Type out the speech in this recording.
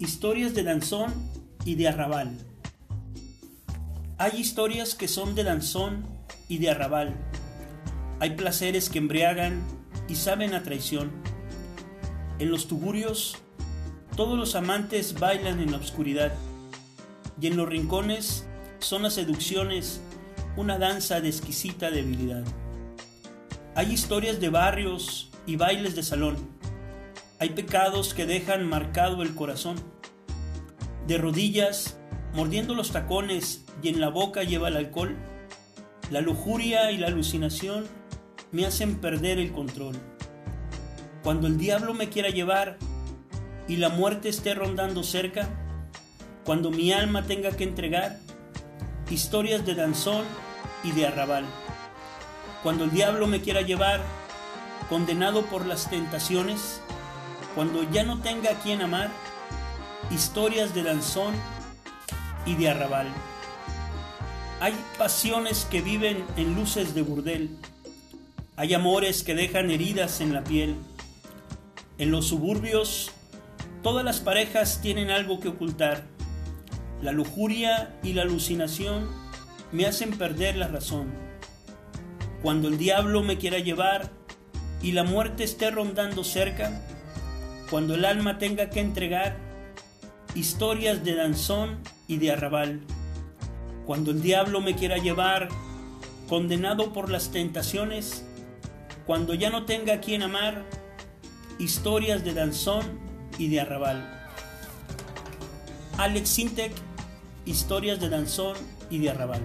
Historias de danzón y de arrabal. Hay historias que son de danzón y de arrabal. Hay placeres que embriagan y saben a traición. En los tugurios, todos los amantes bailan en la oscuridad. Y en los rincones son las seducciones una danza de exquisita debilidad. Hay historias de barrios y bailes de salón hay pecados que dejan marcado el corazón. De rodillas, mordiendo los tacones y en la boca lleva el alcohol, la lujuria y la alucinación me hacen perder el control. Cuando el diablo me quiera llevar y la muerte esté rondando cerca, cuando mi alma tenga que entregar historias de danzón y de arrabal. Cuando el diablo me quiera llevar, condenado por las tentaciones, cuando ya no tenga a quien amar, historias de danzón y de arrabal. Hay pasiones que viven en luces de burdel, hay amores que dejan heridas en la piel. En los suburbios, todas las parejas tienen algo que ocultar. La lujuria y la alucinación me hacen perder la razón. Cuando el diablo me quiera llevar y la muerte esté rondando cerca, cuando el alma tenga que entregar historias de danzón y de arrabal, cuando el diablo me quiera llevar condenado por las tentaciones, cuando ya no tenga a quien amar, historias de danzón y de arrabal. Alex Sintek, historias de danzón y de arrabal.